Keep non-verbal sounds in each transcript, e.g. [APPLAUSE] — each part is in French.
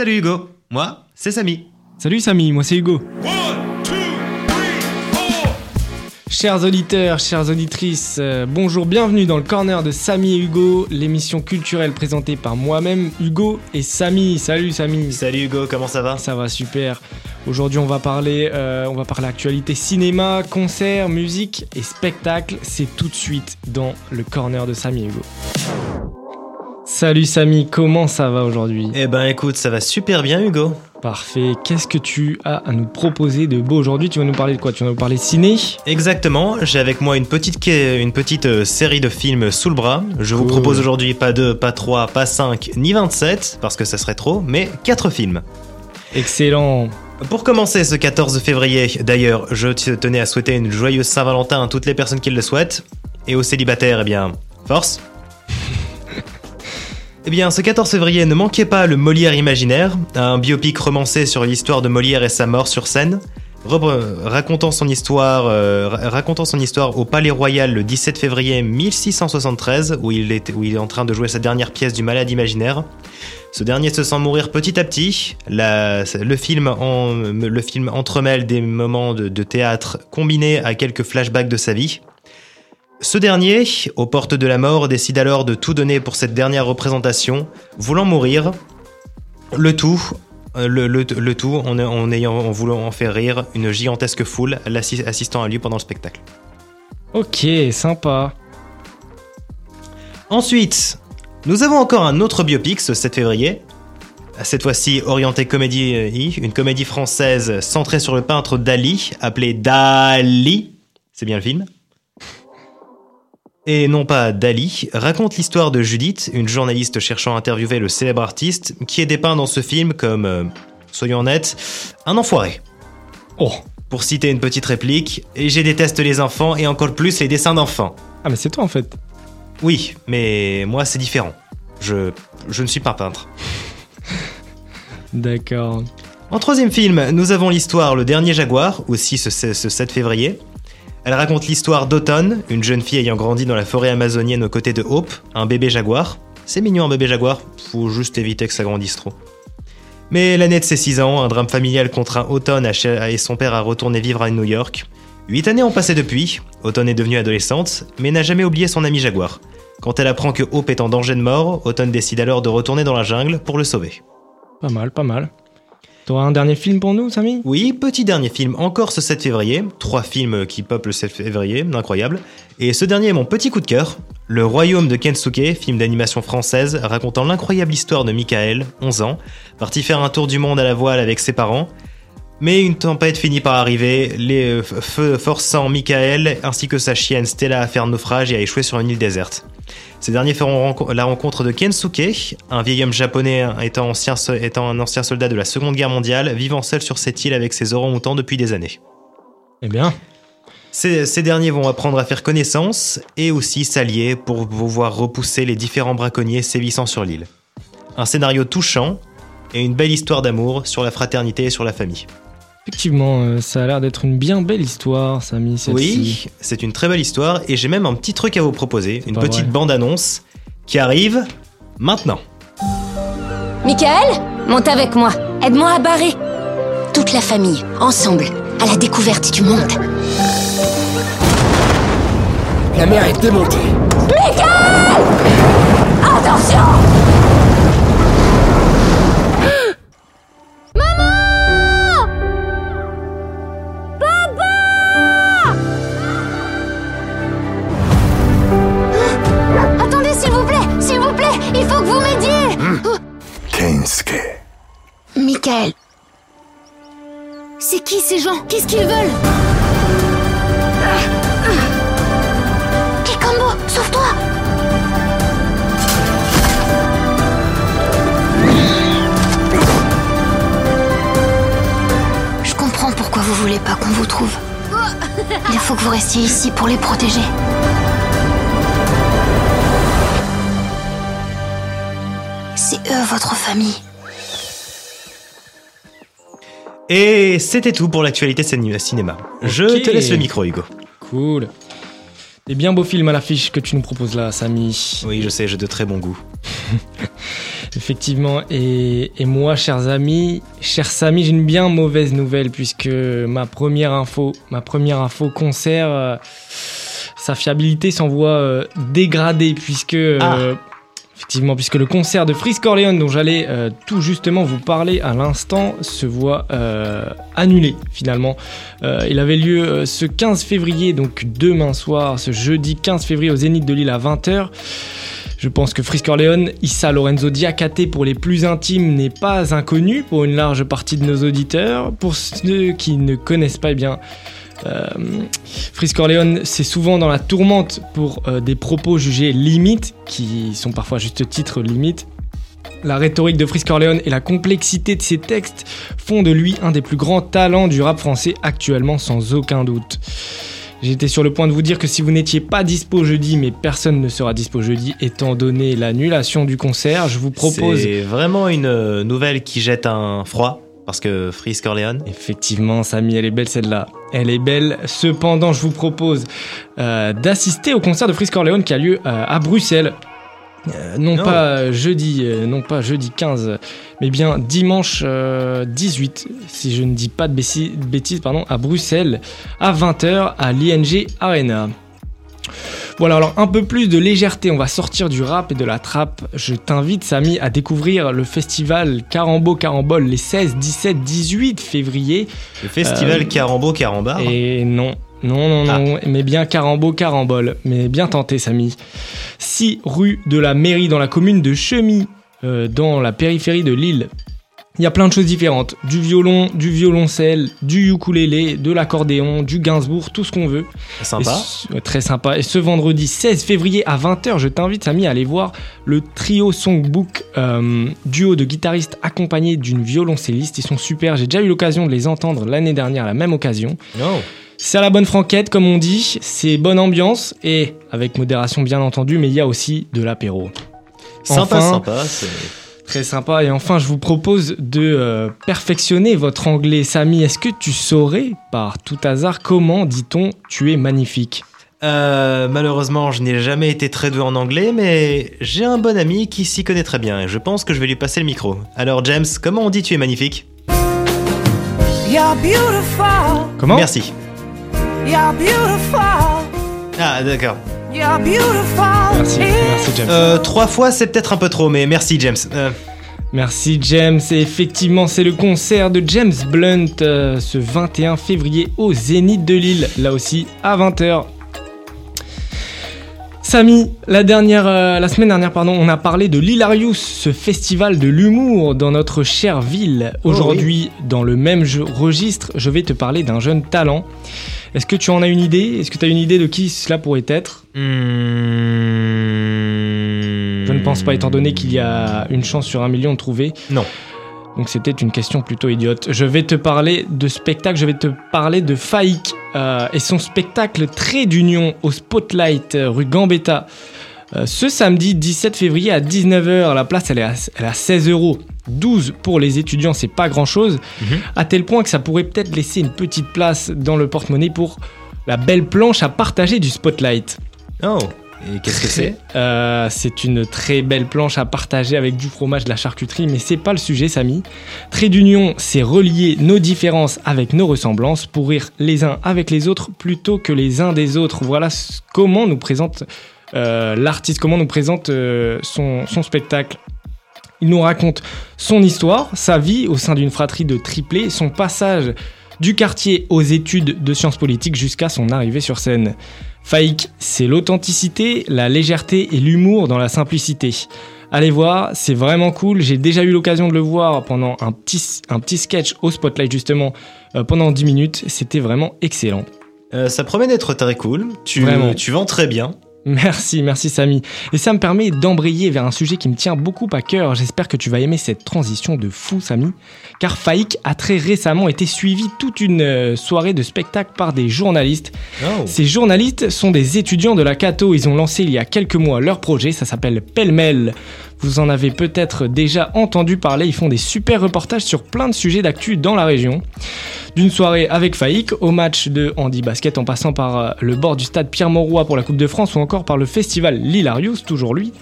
Salut Hugo, moi, c'est Samy. Salut Samy, moi c'est Hugo. Chers auditeurs, chères auditrices, euh, bonjour, bienvenue dans le corner de Samy et Hugo, l'émission culturelle présentée par moi-même, Hugo et Samy. Salut Samy. Salut Hugo, comment ça va? Ça va super. Aujourd'hui, on va parler, euh, on va parler actualité cinéma, concert, musique et spectacle. C'est tout de suite dans le corner de Samy et Hugo. Salut Samy, comment ça va aujourd'hui? Eh ben écoute, ça va super bien Hugo. Parfait. Qu'est-ce que tu as à nous proposer de beau aujourd'hui? Tu vas nous parler de quoi? Tu vas nous parler ciné? Exactement, j'ai avec moi une petite, une petite euh, série de films sous le bras. Je vous Cool. propose aujourd'hui pas 2, pas 3, pas 5, ni 27, parce que ça serait trop, mais 4 films. Excellent. Pour commencer ce 14 février, d'ailleurs, je te- tenais à souhaiter une joyeuse Saint-Valentin à toutes les personnes qui le souhaitent. Et aux célibataires, eh bien, force Eh bien, ce 14 février, ne manquez pas le Molière imaginaire, un biopic romancé sur l'histoire de Molière et sa mort sur scène, racontant son histoire, euh, ra- racontant son histoire au Palais Royal le 17 février 1673, où il, est, où il est en train de jouer sa dernière pièce du Malade imaginaire. Ce dernier se sent mourir petit à petit. Le, film le film entremêle des moments de théâtre combinés à quelques flashbacks de sa vie. Ce dernier, aux portes de la mort, décide alors de tout donner pour cette dernière représentation, voulant mourir. Le tout, euh, le, le- le tout en, en ayant, en voulant en faire rire une gigantesque foule assistant à lui pendant le spectacle. Ok, sympa. Ensuite, nous avons encore un autre biopic ce 7 février. Cette fois-ci orienté comédie, euh, une comédie française centrée sur le peintre Dali, appelé Dali. C'est bien le film? Et non pas Dali, raconte l'histoire de Judith, une journaliste cherchant à interviewer le célèbre artiste, qui est dépeint dans ce film comme, euh, soyons honnêtes, un enfoiré. Oh. Pour citer une petite réplique, et j'ai déteste les enfants et encore plus les dessins d'enfants. Ah mais c'est toi en fait. Oui, mais moi c'est différent. Je, je ne suis pas peintre. D'accord. En troisième film, nous avons l'histoire Le Dernier Jaguar, aussi ce, ce 7 février. Elle raconte l'histoire d'Automne, une jeune fille ayant grandi dans la forêt amazonienne aux côtés de Hope, un bébé jaguar. C'est mignon un bébé jaguar, faut juste éviter que ça grandisse trop. Mais l'année de ses 6 ans, un drame familial contraint cher- et son père à retourner vivre à New York. Huit années ont passé depuis, Automne est devenue adolescente, mais n'a jamais oublié son ami jaguar. Quand elle apprend que Hope est en danger de mort, Automne décide alors de retourner dans la jungle pour le sauver. Pas mal, pas mal. T'auras un dernier film pour nous, Samy? Oui, petit dernier film, encore ce 7 février. Trois films qui peuplent le 7 février, incroyable. Et ce dernier est mon petit coup de cœur. Le Royaume de Kensuke, film d'animation française racontant l'incroyable histoire de Michael, 11 ans, parti faire un tour du monde à la voile avec ses parents. Mais une tempête finit par arriver, les euh, feux forçant Michael ainsi que sa chienne Stella à faire naufrage et à échouer sur une île déserte. Ces derniers feront la rencontre de Kensuke, un vieil homme japonais étant, ancien, so- étant un ancien soldat de la Seconde Guerre mondiale, vivant seul sur cette île avec ses orang-outans depuis des années. Eh bien, Ces, ces derniers vont apprendre à faire connaissance et aussi s'allier pour pouvoir repousser les différents braconniers sévissant sur l'île. Un scénario touchant et une belle histoire d'amour sur la fraternité et sur la famille. Effectivement, euh, ça a l'air d'être une bien belle histoire, Samy. Oui, c'est une très belle histoire et j'ai même un petit truc à vous proposer, une petite bande-annonce qui arrive maintenant. Michael Monte avec moi. Aide-moi à barrer. Toute la famille, ensemble, à la découverte du monde. La mer est démontée. Attention Qu'est-ce qu'ils veulent? Kikambo, sauve-toi Je comprends pourquoi vous voulez pas qu'on vous trouve. Il faut que vous restiez ici pour les protéger. C'est eux votre famille. Et c'était tout pour l'actualité ciné- cinéma. Je te laisse le micro, Hugo. Cool. Des bien beaux films à l'affiche que tu nous proposes là, Samy. Oui, je sais, j'ai de très bon goût. [LAUGHS] Effectivement, et, et moi, chers amis, chers Samy, j'ai une bien mauvaise nouvelle puisque ma première info, ma première info concert, euh, sa fiabilité s'en voit euh, dégradée puisque euh, Ah. Effectivement, puisque le concert de Frisk Corleone dont j'allais euh, tout justement vous parler à l'instant se voit euh, annulé finalement. Euh, il avait lieu ce 15 février, donc demain soir, ce jeudi 15 février au Zénith de Lille à 20h. Je pense que Frisk Corleone, Issa Lorenzo Diakate pour les plus intimes n'est pas inconnu pour une large partie de nos auditeurs. Pour ceux qui ne connaissent pas, eh bien, euh, Frisk Corleone, c'est souvent dans la tourmente pour euh, des propos jugés limites, qui sont parfois juste titre limites. La rhétorique de Frisk Corleone et la complexité de ses textes font de lui un des plus grands talents du rap français actuellement, sans aucun doute. J'étais sur le point de vous dire que si vous n'étiez pas dispo jeudi, mais personne ne sera dispo jeudi étant donné l'annulation du concert, je vous propose C'est vraiment une euh, nouvelle qui jette un froid, parce que Freeze Corleone. Effectivement, Samy, elle est belle celle-là. Elle est belle. Cependant, je vous propose euh, d'assister au concert de Frisk Corleone qui a lieu euh, à Bruxelles. Euh, non pas jeudi, non pas jeudi 15, mais bien dimanche euh, 18, si je ne dis pas de bêtises, pardon, à Bruxelles, à 20h à l'ING Arena. Voilà, alors un peu plus de légèreté, on va sortir du rap et de la trappe. Je t'invite, Samy, à découvrir le festival Carambo Carambole les 16, 17, 18 février. Le festival Euh, Carambo Carambar. Et non, non, non, non, mais bien Carambo Carambole. Mais bien tenté, Samy. 6 rue de la mairie dans la commune de Chemy, euh, dans la périphérie de Lille. Il y a plein de choses différentes. Du violon, du violoncelle, du ukulélé, de l'accordéon, du Gainsbourg, tout ce qu'on veut. Sympa. Ce- très sympa. Et ce vendredi 16 février à 20h, je t'invite, Samy, à aller voir le trio Songbook, euh, duo de guitaristes accompagnés d'une violoncelliste. Ils sont super. J'ai déjà eu l'occasion de les entendre l'année dernière à la même occasion. Non. C'est à la bonne franquette, comme on dit. C'est bonne ambiance et avec modération, bien entendu, mais il y a aussi de l'apéro. Sympa, Enfin. sympa. Très sympa. Et enfin, je vous propose de euh, perfectionner votre anglais. Samy, est-ce que tu saurais, par tout hasard, comment dit-on tu es magnifique? Euh, malheureusement, je n'ai jamais été très doué en anglais, mais j'ai un bon ami qui s'y connaît très bien et je pense que je vais lui passer le micro. Alors, James, comment on dit tu es magnifique? You're beautiful, Comment? Merci. you're beautiful, Ah, d'accord. Merci, merci James. Euh, trois fois, c'est peut-être un peu trop, mais merci, James. Euh, Merci James. Et effectivement, c'est le concert de James Blunt euh, ce 21 février au Zénith de Lille, là aussi à 20h. Samy, la, dernière, euh, la semaine dernière, pardon, on a parlé de l'Hilarius, ce festival de l'humour dans notre chère ville. Aujourd'hui, dans le même jeu- registre, je vais te parler d'un jeune talent. Est-ce que tu en as une idée? Est-ce que tu as une idée de qui cela pourrait être? Hmm, Je ne pense pas, étant donné qu'il y a une chance sur un million de trouver. Non. Donc c'était une question plutôt idiote. Je vais te parler de spectacle, je vais te parler de Faïk euh, et son spectacle Trait d'Union au Spotlight euh, rue Gambetta. Euh, ce samedi 17 février à 19h, la place elle est à, elle est à 16 euros. 12 pour les étudiants, c'est pas grand chose. Mhm. À tel point que ça pourrait peut-être laisser une petite place dans le porte-monnaie pour la belle planche à partager du Spotlight. Oh, et qu'est-ce que c'est? Euh, c'est une très belle planche à partager avec du fromage, de la charcuterie, mais c'est pas le sujet, Samy. Trait d'union, c'est relier nos différences avec nos ressemblances pour rire les uns avec les autres plutôt que les uns des autres. Voilà comment nous présente euh, l'artiste, comment nous présente euh, son, son spectacle. Il nous raconte son histoire, sa vie au sein d'une fratrie de triplés, son passage du quartier aux études de sciences politiques jusqu'à son arrivée sur scène. Faïk, c'est l'authenticité, la légèreté et l'humour dans la simplicité. Allez voir, c'est vraiment cool. J'ai déjà eu l'occasion de le voir pendant un petit, un petit sketch au spotlight justement euh, pendant 10 minutes. C'était vraiment excellent. Euh, Ça promet d'être très cool. Tu, Vraiment. tu vends très bien. Merci, merci Samy. Et ça me permet d'embrayer vers un sujet qui me tient beaucoup à cœur. J'espère que tu vas aimer cette transition de fou Samy. Car Faïk a très récemment été suivi toute une euh, soirée de spectacle par des journalistes. Oh. Ces journalistes sont des étudiants de la Cato. Ils ont lancé il y a quelques mois leur projet. Ça s'appelle Pêle-mêle. Vous en avez peut-être déjà entendu parler. Ils font des super reportages sur plein de sujets d'actu dans la région. D'une soirée avec Faïk au match de handi basket en passant par euh, le bord du stade Pierre-Mauroy pour la Coupe de France ou encore par le festival L'Hilarius, toujours lui.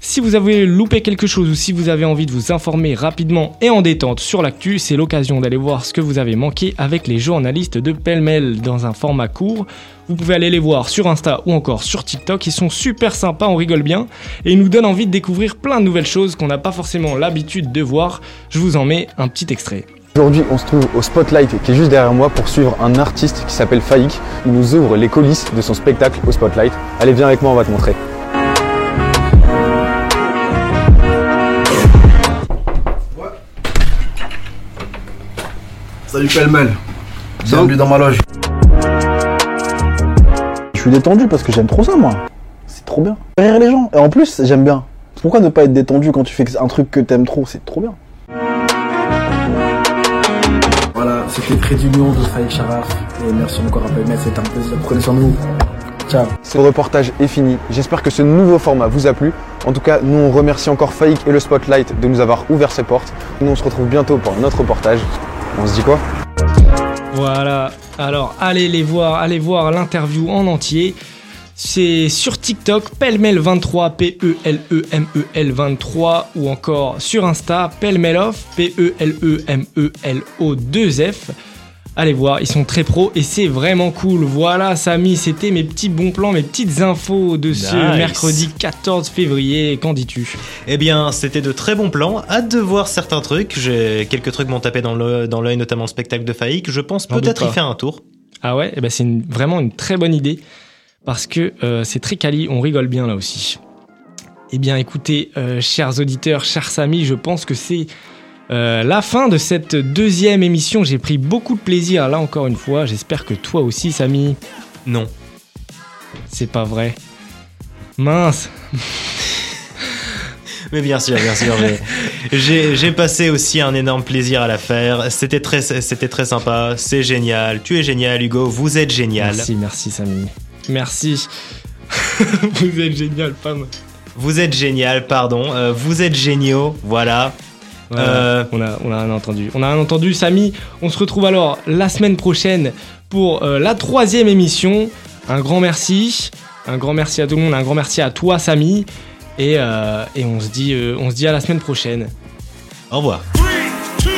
Si vous avez loupé quelque chose ou si vous avez envie de vous informer rapidement et en détente sur l'actu, c'est l'occasion d'aller voir ce que vous avez manqué avec les journalistes de Pêle-Mêle dans un format court. Vous pouvez aller les voir sur Insta ou encore sur TikTok, ils sont super sympas, on rigole bien et ils nous donnent envie de découvrir plein de nouvelles choses qu'on n'a pas forcément l'habitude de voir. Je vous en mets un petit extrait. Aujourd'hui, on se trouve au Spotlight qui est juste derrière moi pour suivre un artiste qui s'appelle Faïk. Il nous ouvre les coulisses de son spectacle au Spotlight. Allez, viens avec moi, on va te montrer. Salut Pelmel, bienvenue dans ma loge. Je suis détendu parce que j'aime trop ça, moi. C'est trop bien. Faire Rire les gens. Et en plus, j'aime bien. Pourquoi ne pas être détendu quand tu fais un truc que t'aimes trop C'est trop bien. C'était Près d'Union de Faïk Sharaf. Et merci encore à Pelmel, c'était un plaisir. Prenez soin de vous. Ciao. Ce reportage est fini. J'espère que ce nouveau format vous a plu. En tout cas, nous on remercie encore Faïk et le Spotlight de nous avoir ouvert ses portes. Nous on se retrouve bientôt pour un autre reportage. On se dit quoi? Voilà, alors allez les voir, allez voir l'interview en entier. C'est sur TikTok, Pelmel23, P-E-L-E-M-E-L 23, ou encore sur Insta, Pelmelof, P-E-L-E-M-E-L-O 2F. Allez voir, ils sont très pros et c'est vraiment cool. Voilà, Samy, c'était mes petits bons plans, mes petites infos de ce Nice. mercredi 14 février. Qu'en dis-tu? Eh bien, c'était de très bons plans. Hâte de voir certains trucs. J'ai quelques trucs m'ont tapé dans l'œil, notamment le spectacle de Faïk. Je pense peut-être y faire un tour. Ah ouais, eh ben c'est vraiment une très bonne idée parce que euh, c'est très quali, on rigole bien là aussi. Eh bien écoutez, euh, chers auditeurs, chers Samy, je pense que c'est euh, la fin de cette deuxième émission. J'ai pris beaucoup de plaisir là encore une fois. J'espère que toi aussi, Samy. Non. C'est pas vrai. Mince. Mais bien sûr, bien sûr. j'ai- passé aussi un énorme plaisir à la faire. C'était très, c'était très sympa. C'est génial. Tu es génial, Hugo. Vous êtes génial. Merci, merci Samy. Merci. [LAUGHS] Vous êtes génial, pas moi. Vous êtes génial, pardon. Euh, vous êtes géniaux. Voilà. Voilà, Euh, on, a, on a un entendu. On a un entendu, Samy. On se retrouve alors la semaine prochaine pour euh, la troisième émission. Un grand merci. Un grand merci à tout le monde. Un grand merci à toi, Samy. Et, euh, et on, se dit, euh, on se dit à la semaine prochaine. Au revoir. Three, two,